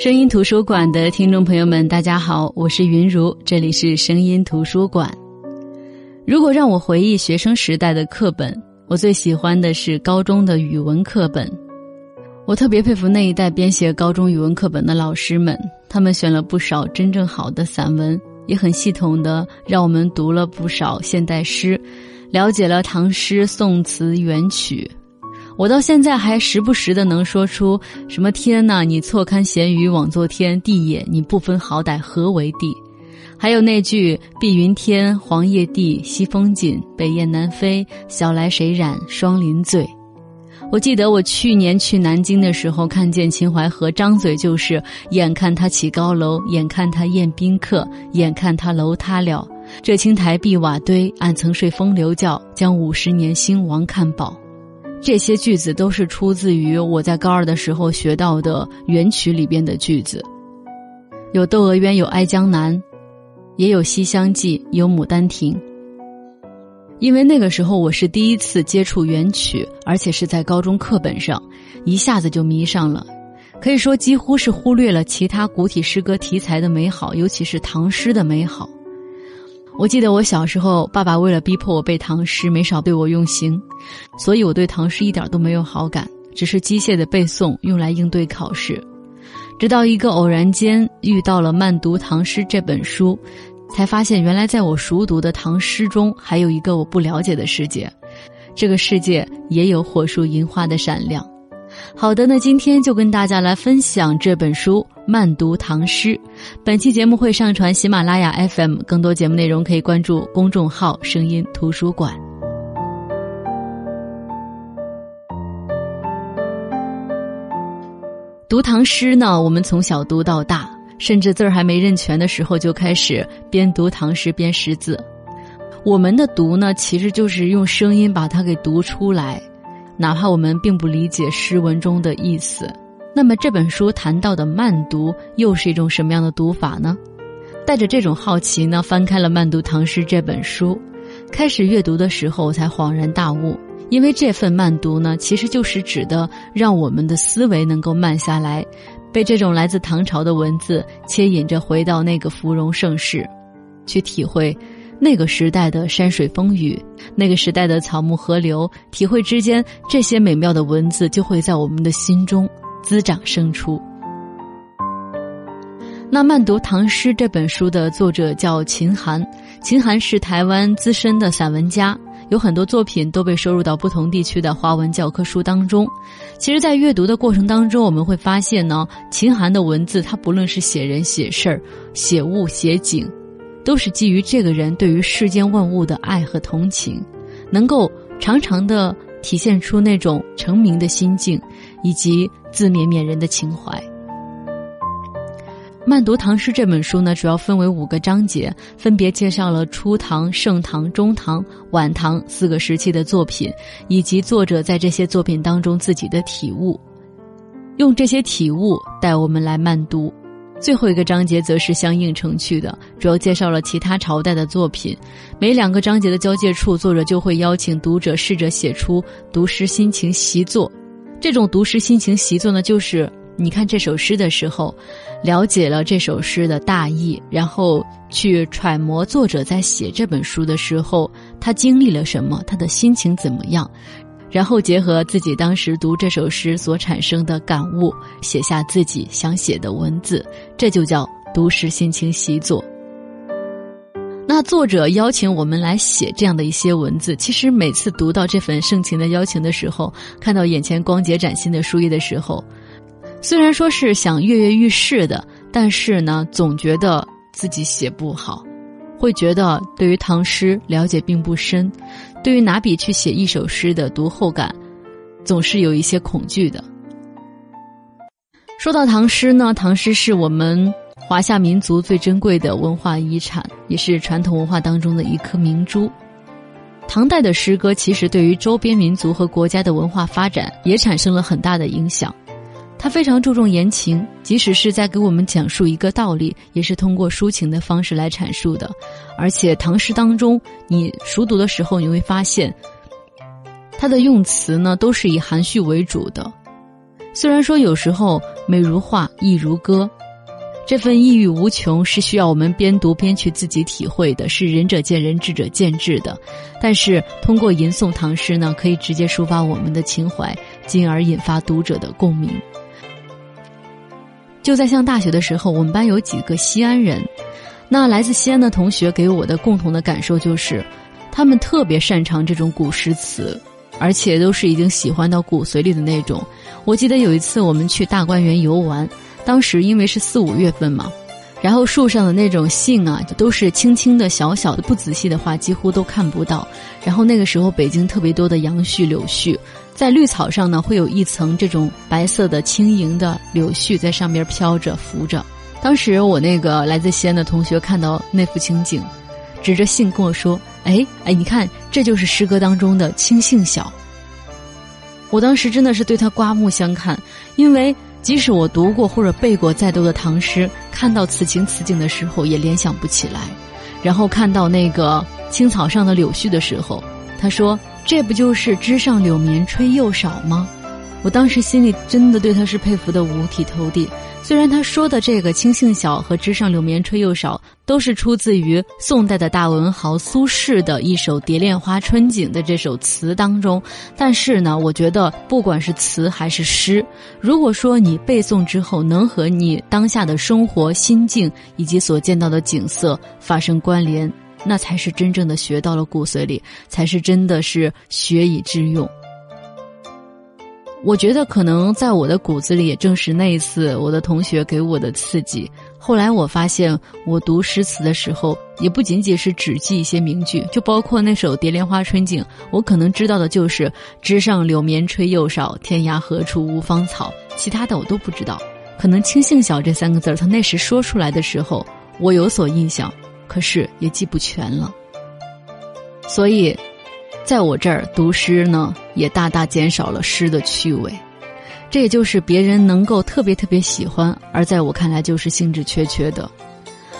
声音图书馆的听众朋友们，大家好，我是云如，这里是声音图书馆。如果让我回忆学生时代的课本，我最喜欢的是高中的语文课本。我特别佩服那一代编写高中语文课本的老师们，他们选了不少真正好的散文，也很系统的让我们读了不少现代诗，了解了唐诗、宋词、元曲。我到现在还时不时的能说出什么“天呐，你错看闲鱼枉作天；地也，你不分好歹何为地？”还有那句“碧云天，黄叶地，西风紧，北雁南飞，晓来谁染霜林醉？”我记得我去年去南京的时候，看见秦淮河，张嘴就是“眼看他起高楼，眼看他宴宾客，眼看他楼塌了。这青苔碧瓦堆，俺曾睡风流觉，将五十年兴亡看饱。”这些句子都是出自于我在高二的时候学到的元曲里边的句子，有《窦娥冤》，有《哀江南》，也有《西厢记》，有《牡丹亭》。因为那个时候我是第一次接触元曲，而且是在高中课本上，一下子就迷上了，可以说几乎是忽略了其他古体诗歌题材的美好，尤其是唐诗的美好。我记得我小时候，爸爸为了逼迫我背唐诗，没少对我用刑，所以我对唐诗一点都没有好感，只是机械的背诵，用来应对考试。直到一个偶然间遇到了《慢读唐诗》这本书，才发现原来在我熟读的唐诗中，还有一个我不了解的世界，这个世界也有火树银花的闪亮。好的，那今天就跟大家来分享这本书《慢读唐诗》。本期节目会上传喜马拉雅 FM，更多节目内容可以关注公众号“声音图书馆”。读唐诗呢，我们从小读到大，甚至字儿还没认全的时候就开始边读唐诗边识字。我们的读呢，其实就是用声音把它给读出来。哪怕我们并不理解诗文中的意思，那么这本书谈到的慢读又是一种什么样的读法呢？带着这种好奇呢，翻开了《慢读唐诗》这本书，开始阅读的时候才恍然大悟，因为这份慢读呢，其实就是指的让我们的思维能够慢下来，被这种来自唐朝的文字牵引着回到那个芙蓉盛世，去体会。那个时代的山水风雨，那个时代的草木河流，体会之间，这些美妙的文字就会在我们的心中滋长生出。那慢读唐诗这本书的作者叫秦寒，秦寒是台湾资深的散文家，有很多作品都被收入到不同地区的华文教科书当中。其实，在阅读的过程当中，我们会发现呢，秦寒的文字，他不论是写人、写事儿、写物、写景。都是基于这个人对于世间万物的爱和同情，能够常常的体现出那种成名的心境，以及自勉勉人的情怀。慢读唐诗这本书呢，主要分为五个章节，分别介绍了初唐、盛唐、中唐、晚唐四个时期的作品，以及作者在这些作品当中自己的体悟，用这些体悟带我们来慢读。最后一个章节则是相映成趣的，主要介绍了其他朝代的作品。每两个章节的交界处，作者就会邀请读者试着写出读诗心情习作。这种读诗心情习作呢，就是你看这首诗的时候，了解了这首诗的大意，然后去揣摩作者在写这本书的时候，他经历了什么，他的心情怎么样。然后结合自己当时读这首诗所产生的感悟，写下自己想写的文字，这就叫读诗心情习作。那作者邀请我们来写这样的一些文字，其实每次读到这份盛情的邀请的时候，看到眼前光洁崭新的书页的时候，虽然说是想跃跃欲试的，但是呢，总觉得自己写不好。会觉得对于唐诗了解并不深，对于拿笔去写一首诗的读后感，总是有一些恐惧的。说到唐诗呢，唐诗是我们华夏民族最珍贵的文化遗产，也是传统文化当中的一颗明珠。唐代的诗歌其实对于周边民族和国家的文化发展也产生了很大的影响。他非常注重言情，即使是在给我们讲述一个道理，也是通过抒情的方式来阐述的。而且唐诗当中，你熟读的时候，你会发现，它的用词呢都是以含蓄为主的。虽然说有时候美如画，意如歌。这份意欲无穷是需要我们边读边去自己体会的，是仁者见仁，智者见智的。但是通过吟诵唐诗呢，可以直接抒发我们的情怀，进而引发读者的共鸣。就在上大学的时候，我们班有几个西安人，那来自西安的同学给我的共同的感受就是，他们特别擅长这种古诗词，而且都是已经喜欢到骨髓里的那种。我记得有一次我们去大观园游玩。当时因为是四五月份嘛，然后树上的那种杏啊，都是青青的、小小的，不仔细的话几乎都看不到。然后那个时候北京特别多的杨絮、柳絮，在绿草上呢会有一层这种白色的轻盈的柳絮在上边飘着、浮着。当时我那个来自西安的同学看到那幅情景，指着杏跟我说：“哎哎，你看，这就是诗歌当中的青杏小。”我当时真的是对他刮目相看，因为。即使我读过或者背过再多的唐诗，看到此情此景的时候也联想不起来。然后看到那个青草上的柳絮的时候，他说：“这不就是枝上柳绵吹又少吗？”我当时心里真的对他是佩服的五体投地。虽然他说的这个“青杏小”和“枝上柳绵吹又少”都是出自于宋代的大文豪苏轼的一首《蝶恋花·春景》的这首词当中，但是呢，我觉得不管是词还是诗，如果说你背诵之后能和你当下的生活心境以及所见到的景色发生关联，那才是真正的学到了骨髓里，才是真的是学以致用。我觉得可能在我的骨子里，也正是那一次我的同学给我的刺激。后来我发现，我读诗词的时候，也不仅仅是只记一些名句，就包括那首《蝶恋花·春景》，我可能知道的就是“枝上柳绵吹又少，天涯何处无芳草”，其他的我都不知道。可能“青杏小”这三个字儿，他那时说出来的时候，我有所印象，可是也记不全了。所以。在我这儿读诗呢，也大大减少了诗的趣味，这也就是别人能够特别特别喜欢，而在我看来就是兴致缺缺的。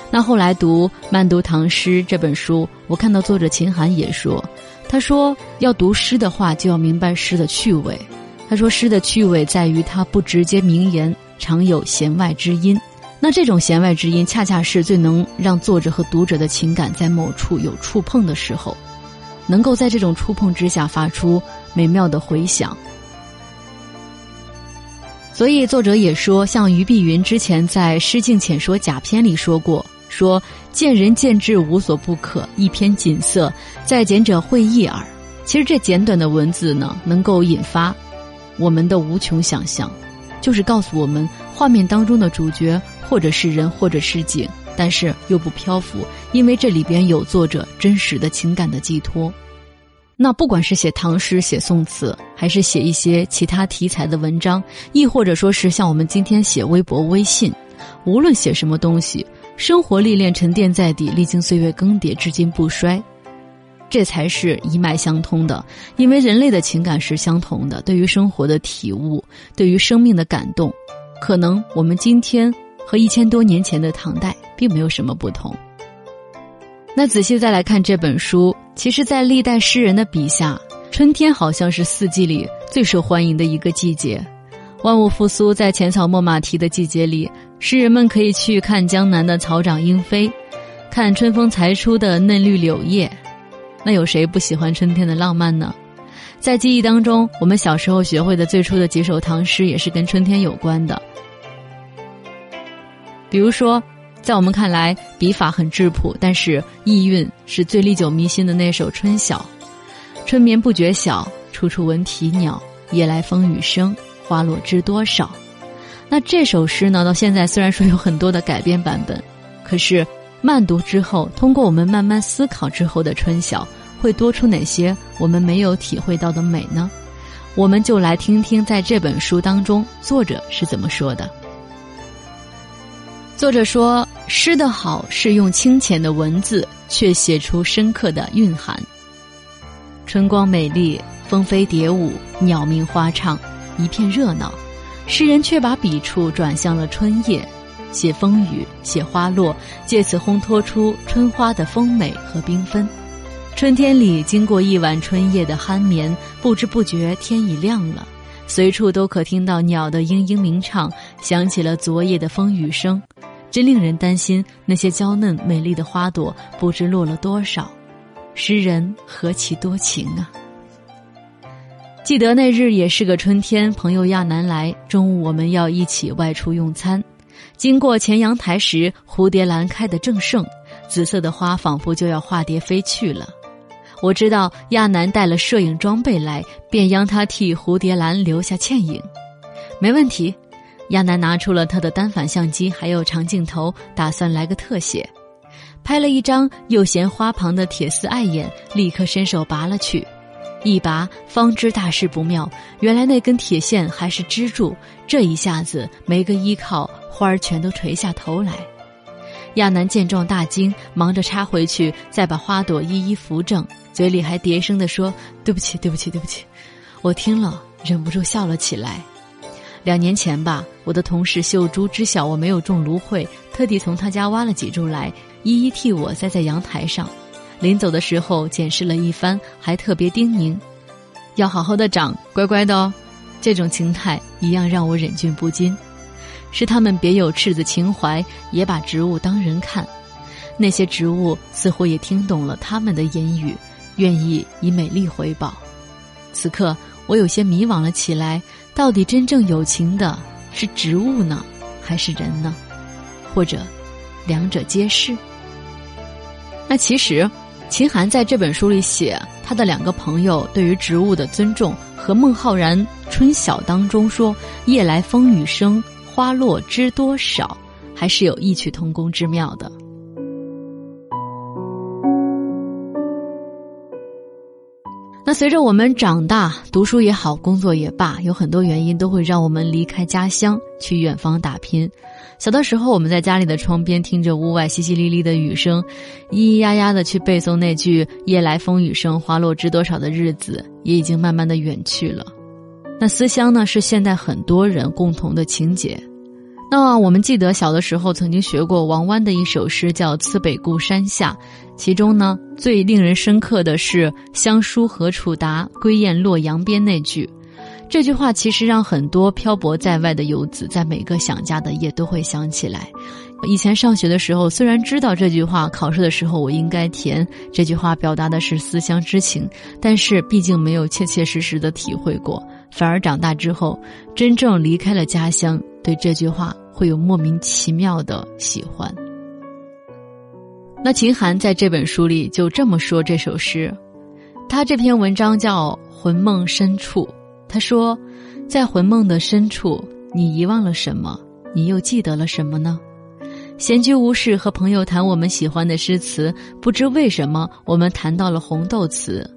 那后来读《慢读唐诗》这本书，我看到作者秦寒也说，他说要读诗的话，就要明白诗的趣味。他说诗的趣味在于它不直接明言，常有弦外之音。那这种弦外之音，恰恰是最能让作者和读者的情感在某处有触碰的时候。能够在这种触碰之下发出美妙的回响，所以作者也说，像俞碧云之前在《诗境浅说甲篇》里说过：“说见仁见智无所不可，一篇锦瑟，在简者会意耳。”其实这简短的文字呢，能够引发我们的无穷想象，就是告诉我们画面当中的主角或者是人，或者是景。但是又不漂浮，因为这里边有作者真实的情感的寄托。那不管是写唐诗、写宋词，还是写一些其他题材的文章，亦或者说是像我们今天写微博、微信，无论写什么东西，生活历练沉淀在底，历经岁月更迭，至今不衰，这才是一脉相通的。因为人类的情感是相同的，对于生活的体悟，对于生命的感动，可能我们今天。和一千多年前的唐代并没有什么不同。那仔细再来看这本书，其实，在历代诗人的笔下，春天好像是四季里最受欢迎的一个季节。万物复苏，在浅草没马蹄的季节里，诗人们可以去看江南的草长莺飞，看春风才出的嫩绿柳叶。那有谁不喜欢春天的浪漫呢？在记忆当中，我们小时候学会的最初的几首唐诗，也是跟春天有关的。比如说，在我们看来笔法很质朴，但是意蕴是最历久弥新的那首《春晓》。春眠不觉晓，处处闻啼鸟。夜来风雨声，花落知多少。那这首诗呢，到现在虽然说有很多的改编版本，可是慢读之后，通过我们慢慢思考之后的《春晓》，会多出哪些我们没有体会到的美呢？我们就来听听在这本书当中作者是怎么说的。作者说：“诗的好是用清浅的文字，却写出深刻的蕴含。春光美丽，蜂飞蝶舞，鸟鸣花唱，一片热闹。诗人却把笔触转向了春夜，写风雨，写花落，借此烘托出春花的丰美和缤纷。春天里，经过一晚春夜的酣眠，不知不觉天已亮了。”随处都可听到鸟的嘤嘤鸣唱，响起了昨夜的风雨声，真令人担心那些娇嫩美丽的花朵不知落了多少。诗人何其多情啊！记得那日也是个春天，朋友亚楠来，中午我们要一起外出用餐。经过前阳台时，蝴蝶兰开得正盛，紫色的花仿佛就要化蝶飞去了。我知道亚楠带了摄影装备来，便央他替蝴蝶兰留下倩影。没问题，亚楠拿出了他的单反相机，还有长镜头，打算来个特写。拍了一张，又嫌花旁的铁丝碍眼，立刻伸手拔了去。一拔，方知大事不妙。原来那根铁线还是支柱，这一下子没个依靠，花儿全都垂下头来。亚楠见状大惊，忙着插回去，再把花朵一一扶正，嘴里还叠声地说：“对不起，对不起，对不起。”我听了，忍不住笑了起来。两年前吧，我的同事秀珠知晓我没有种芦荟，特地从他家挖了几株来，一一替我栽在阳台上。临走的时候检视了一番，还特别叮咛，要好好的长，乖乖的哦。这种情态一样让我忍俊不禁。是他们别有赤子情怀，也把植物当人看。那些植物似乎也听懂了他们的言语，愿意以美丽回报。此刻我有些迷惘了起来，到底真正有情的是植物呢，还是人呢？或者，两者皆是？那其实。秦寒在这本书里写他的两个朋友对于植物的尊重，和孟浩然《春晓》当中说“夜来风雨声，花落知多少”，还是有异曲同工之妙的。那随着我们长大，读书也好，工作也罢，有很多原因都会让我们离开家乡，去远方打拼。小的时候，我们在家里的窗边听着屋外淅淅沥沥的雨声，咿咿呀呀的去背诵那句“夜来风雨声，花落知多少”的日子，也已经慢慢的远去了。那思乡呢，是现代很多人共同的情节。那我们记得小的时候曾经学过王湾的一首诗，叫《次北固山下》，其中呢最令人深刻的是“乡书何处达，归雁洛阳边”那句。这句话其实让很多漂泊在外的游子在每个想家的夜都会想起来。以前上学的时候，虽然知道这句话，考试的时候我应该填这句话，表达的是思乡之情，但是毕竟没有切切实实的体会过，反而长大之后，真正离开了家乡，对这句话会有莫名其妙的喜欢。那秦寒在这本书里就这么说这首诗，他这篇文章叫《魂梦深处》。他说：“在魂梦的深处，你遗忘了什么？你又记得了什么呢？”闲居无事，和朋友谈我们喜欢的诗词，不知为什么，我们谈到了红豆词：“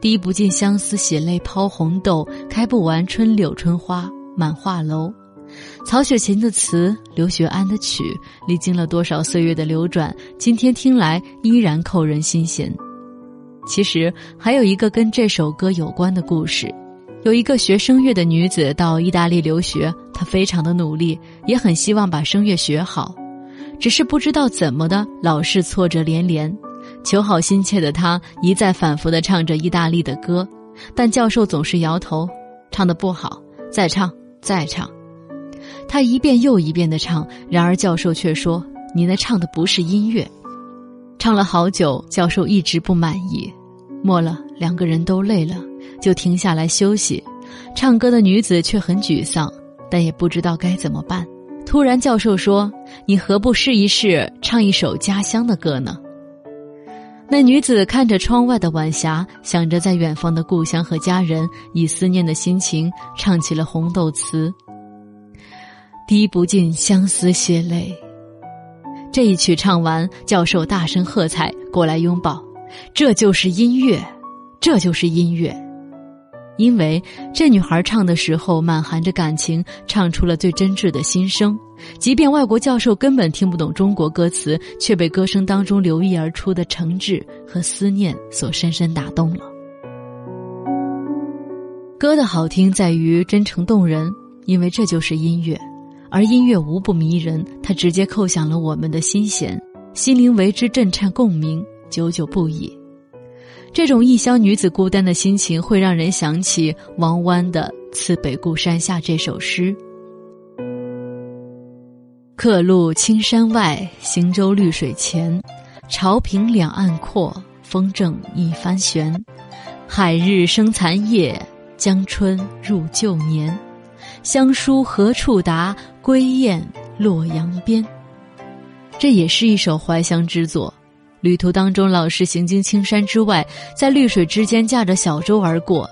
滴不尽相思血泪抛红豆，开不完春柳春花满画楼。”曹雪芹的词，刘学安的曲，历经了多少岁月的流转，今天听来依然扣人心弦。其实还有一个跟这首歌有关的故事。有一个学声乐的女子到意大利留学，她非常的努力，也很希望把声乐学好，只是不知道怎么的，老是挫折连连。求好心切的她一再反复的唱着意大利的歌，但教授总是摇头，唱的不好，再唱再唱。他一遍又一遍的唱，然而教授却说：“你那唱的不是音乐。”唱了好久，教授一直不满意，末了两个人都累了。就停下来休息，唱歌的女子却很沮丧，但也不知道该怎么办。突然，教授说：“你何不试一试唱一首家乡的歌呢？”那女子看着窗外的晚霞，想着在远方的故乡和家人，以思念的心情唱起了《红豆词》：“滴不尽相思血泪。”这一曲唱完，教授大声喝彩，过来拥抱：“这就是音乐，这就是音乐。”因为这女孩唱的时候满含着感情，唱出了最真挚的心声，即便外国教授根本听不懂中国歌词，却被歌声当中流溢而出的诚挚和思念所深深打动了。歌的好听在于真诚动人，因为这就是音乐，而音乐无不迷人，它直接扣响了我们的心弦，心灵为之震颤共鸣，久久不已。这种异乡女子孤单的心情，会让人想起王湾的《次北固山下》这首诗。客路青山外，行舟绿水前。潮平两岸阔，风正一帆悬。海日生残夜，江春入旧年。乡书何处达？归雁洛阳边。这也是一首怀乡之作。旅途当中，老是行经青山之外，在绿水之间驾着小舟而过。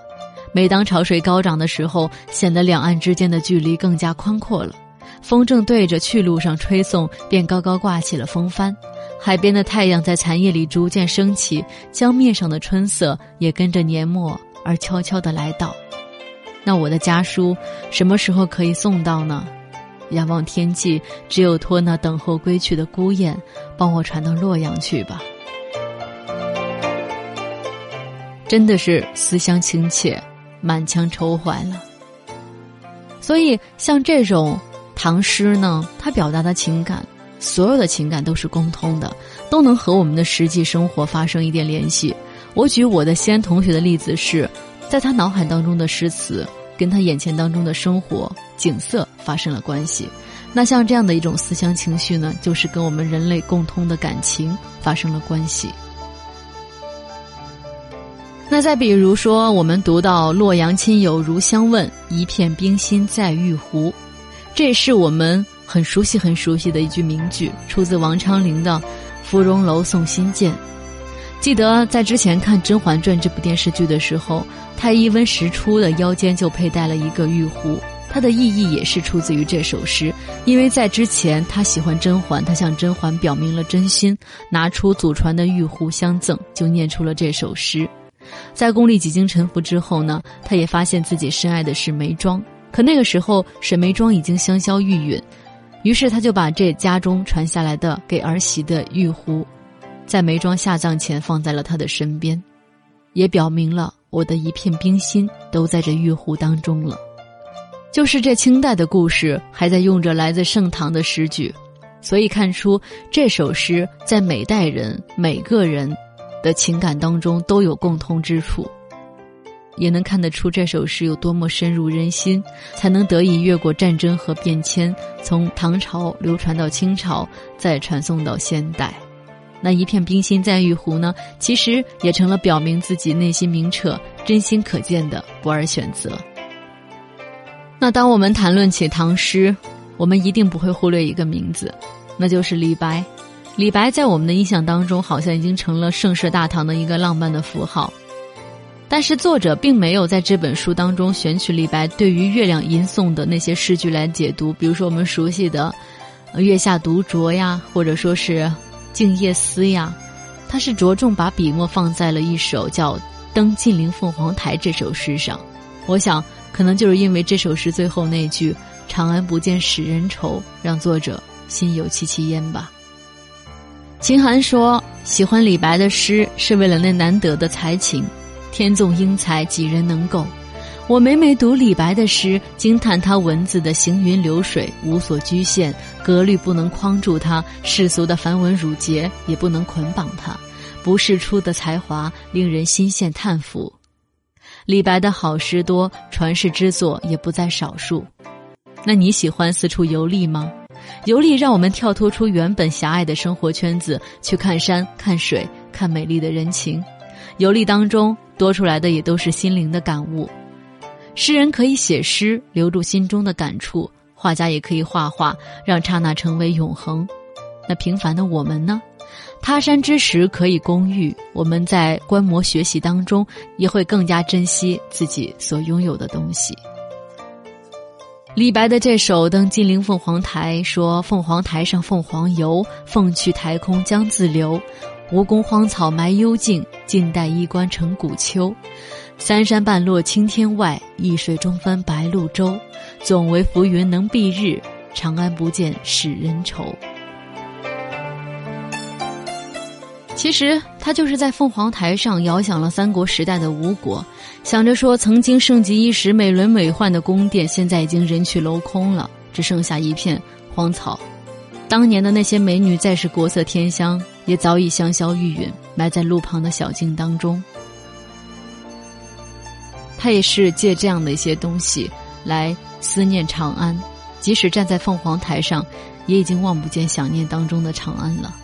每当潮水高涨的时候，显得两岸之间的距离更加宽阔了。风正对着去路上吹送，便高高挂起了风帆。海边的太阳在残夜里逐渐升起，江面上的春色也跟着年末而悄悄地来到。那我的家书什么时候可以送到呢？仰望天际，只有托那等候归去的孤雁，帮我传到洛阳去吧。真的是思乡情切，满腔愁怀了。所以，像这种唐诗呢，它表达的情感，所有的情感都是共通的，都能和我们的实际生活发生一点联系。我举我的西安同学的例子是，在他脑海当中的诗词。跟他眼前当中的生活景色发生了关系，那像这样的一种思乡情绪呢，就是跟我们人类共通的感情发生了关系。那再比如说，我们读到“洛阳亲友如相问，一片冰心在玉壶”，这是我们很熟悉、很熟悉的一句名句，出自王昌龄的《芙蓉楼送辛渐》。记得在之前看《甄嬛传》这部电视剧的时候，太医温实初的腰间就佩戴了一个玉壶，它的意义也是出自于这首诗。因为在之前他喜欢甄嬛，他向甄嬛表明了真心，拿出祖传的玉壶相赠，就念出了这首诗。在宫里几经沉浮之后呢，他也发现自己深爱的是眉庄，可那个时候沈眉庄已经香消玉殒，于是他就把这家中传下来的给儿媳的玉壶。在眉庄下葬前放在了他的身边，也表明了我的一片冰心都在这玉壶当中了。就是这清代的故事，还在用着来自盛唐的诗句，所以看出这首诗在每代人每个人的情感当中都有共通之处，也能看得出这首诗有多么深入人心，才能得以越过战争和变迁，从唐朝流传到清朝，再传送到现代。那一片冰心在玉壶呢，其实也成了表明自己内心明澈、真心可见的不二选择。那当我们谈论起唐诗，我们一定不会忽略一个名字，那就是李白。李白在我们的印象当中，好像已经成了盛世大唐的一个浪漫的符号。但是作者并没有在这本书当中选取李白对于月亮吟诵的那些诗句来解读，比如说我们熟悉的“月下独酌”呀，或者说是。《静夜思》呀，他是着重把笔墨放在了一首叫《登金陵凤凰台》这首诗上。我想，可能就是因为这首诗最后那句“长安不见使人愁”，让作者心有戚戚焉吧。秦寒说，喜欢李白的诗是为了那难得的才情，天纵英才几人能够。我每每读李白的诗，惊叹他文字的行云流水，无所局限，格律不能框住他，世俗的繁文缛节也不能捆绑他，不世出的才华令人心羡叹服。李白的好诗多，传世之作也不在少数。那你喜欢四处游历吗？游历让我们跳脱出原本狭隘的生活圈子，去看山、看水、看美丽的人情。游历当中多出来的也都是心灵的感悟。诗人可以写诗，留住心中的感触；画家也可以画画，让刹那成为永恒。那平凡的我们呢？他山之石可以攻玉，我们在观摩学习当中，也会更加珍惜自己所拥有的东西。李白的这首《登金陵凤凰台》说：“凤凰台上凤凰游，凤去台空江自流。吴宫荒草埋幽径，晋代衣冠成古丘。”三山半落青天外，一水中分白鹭洲。总为浮云能蔽日，长安不见使人愁。其实他就是在凤凰台上遥想了三国时代的吴国，想着说曾经盛极一时、美轮美奂的宫殿，现在已经人去楼空了，只剩下一片荒草。当年的那些美女，再是国色天香，也早已香消玉殒，埋在路旁的小径当中。他也是借这样的一些东西来思念长安，即使站在凤凰台上，也已经望不见想念当中的长安了。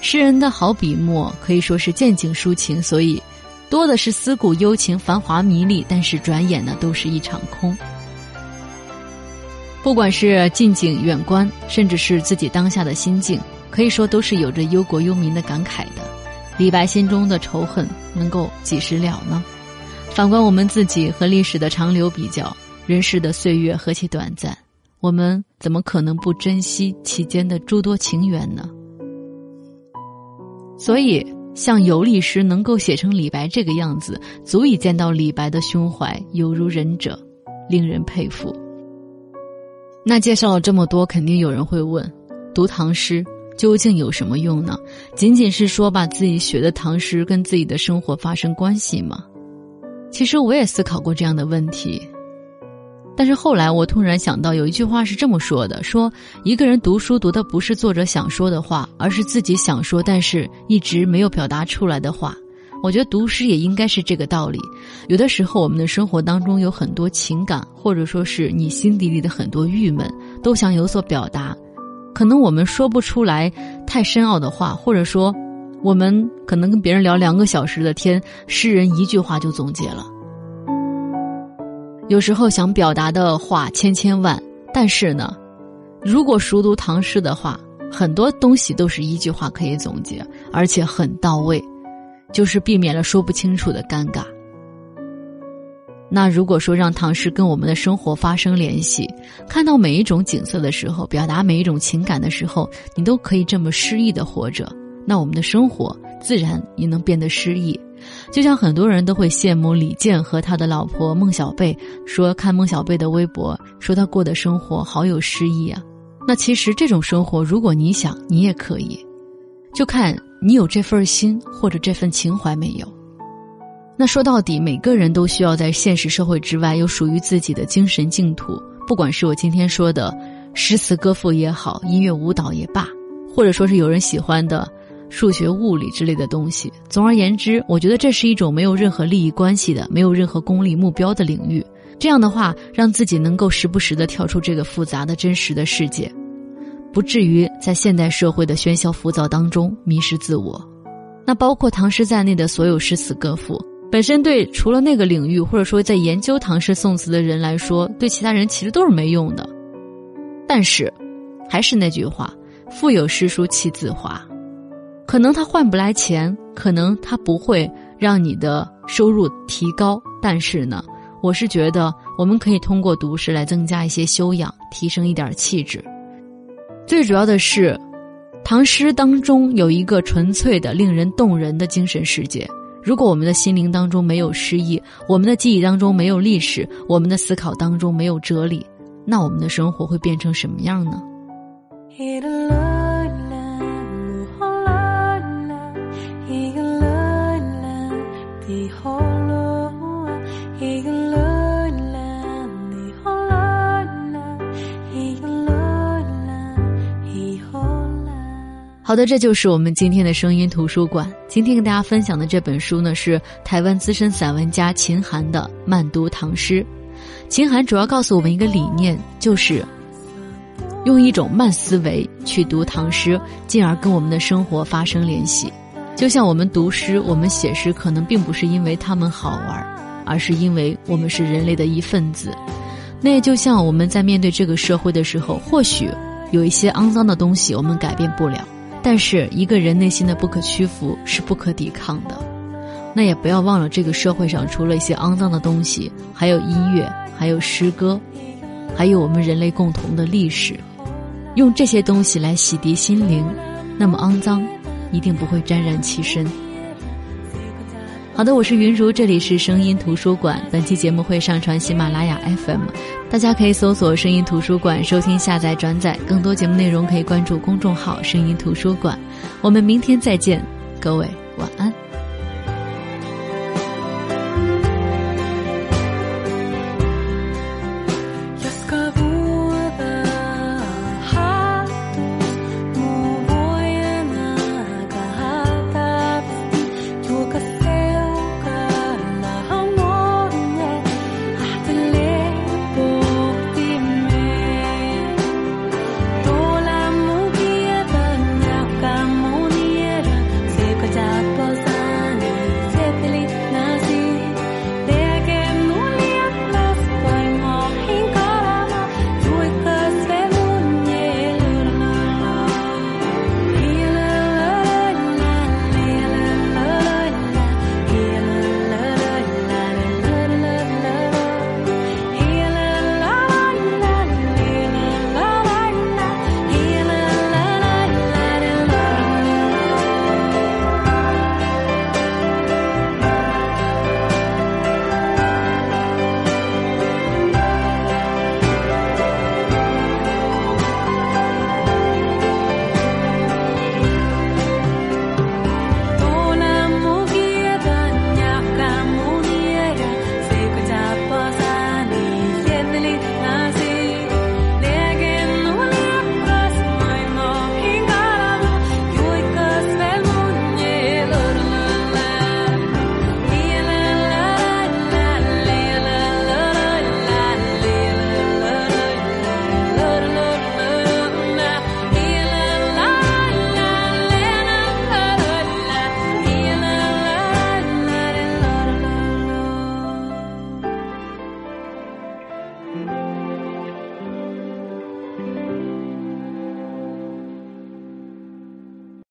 诗人的好笔墨可以说是见景抒情，所以多的是思古幽情、繁华迷离，但是转眼呢，都是一场空。不管是近景远观，甚至是自己当下的心境，可以说都是有着忧国忧民的感慨的。李白心中的仇恨能够几时了呢？反观我们自己和历史的长流比较，人世的岁月何其短暂，我们怎么可能不珍惜其间的诸多情缘呢？所以，像游历诗能够写成李白这个样子，足以见到李白的胸怀犹如仁者，令人佩服。那介绍了这么多，肯定有人会问：读唐诗究竟有什么用呢？仅仅是说把自己学的唐诗跟自己的生活发生关系吗？其实我也思考过这样的问题。但是后来我突然想到，有一句话是这么说的：说一个人读书读的不是作者想说的话，而是自己想说但是一直没有表达出来的话。我觉得读诗也应该是这个道理。有的时候我们的生活当中有很多情感，或者说是你心底里的很多郁闷，都想有所表达，可能我们说不出来太深奥的话，或者说我们可能跟别人聊两个小时的天，诗人一句话就总结了。有时候想表达的话千千万，但是呢，如果熟读唐诗的话，很多东西都是一句话可以总结，而且很到位，就是避免了说不清楚的尴尬。那如果说让唐诗跟我们的生活发生联系，看到每一种景色的时候，表达每一种情感的时候，你都可以这么诗意的活着，那我们的生活自然也能变得诗意。就像很多人都会羡慕李健和他的老婆孟小贝，说看孟小贝的微博，说他过的生活好有诗意啊。那其实这种生活，如果你想，你也可以，就看你有这份心或者这份情怀没有。那说到底，每个人都需要在现实社会之外有属于自己的精神净土，不管是我今天说的诗词歌赋也好，音乐舞蹈也罢，或者说是有人喜欢的。数学、物理之类的东西。总而言之，我觉得这是一种没有任何利益关系的、没有任何功利目标的领域。这样的话，让自己能够时不时的跳出这个复杂的真实的世界，不至于在现代社会的喧嚣浮躁当中迷失自我。那包括唐诗在内的所有诗词歌赋，本身对除了那个领域或者说在研究唐诗宋词的人来说，对其他人其实都是没用的。但是，还是那句话：腹有诗书气自华。可能他换不来钱，可能他不会让你的收入提高，但是呢，我是觉得我们可以通过读诗来增加一些修养，提升一点气质。最主要的是，唐诗当中有一个纯粹的、令人动人的精神世界。如果我们的心灵当中没有诗意，我们的记忆当中没有历史，我们的思考当中没有哲理，那我们的生活会变成什么样呢？好的，这就是我们今天的声音图书馆。今天跟大家分享的这本书呢，是台湾资深散文家秦寒的《慢读唐诗》。秦寒主要告诉我们一个理念，就是用一种慢思维去读唐诗，进而跟我们的生活发生联系。就像我们读诗，我们写诗，可能并不是因为他们好玩，而是因为我们是人类的一份子。那也就像我们在面对这个社会的时候，或许有一些肮脏的东西我们改变不了。但是一个人内心的不可屈服是不可抵抗的，那也不要忘了，这个社会上除了一些肮脏的东西，还有音乐，还有诗歌，还有我们人类共同的历史，用这些东西来洗涤心灵，那么肮脏一定不会沾染其身。好的，我是云如，这里是声音图书馆。本期节目会上传喜马拉雅 FM，大家可以搜索“声音图书馆”收听、下载、转载。更多节目内容可以关注公众号“声音图书馆”。我们明天再见，各位晚安。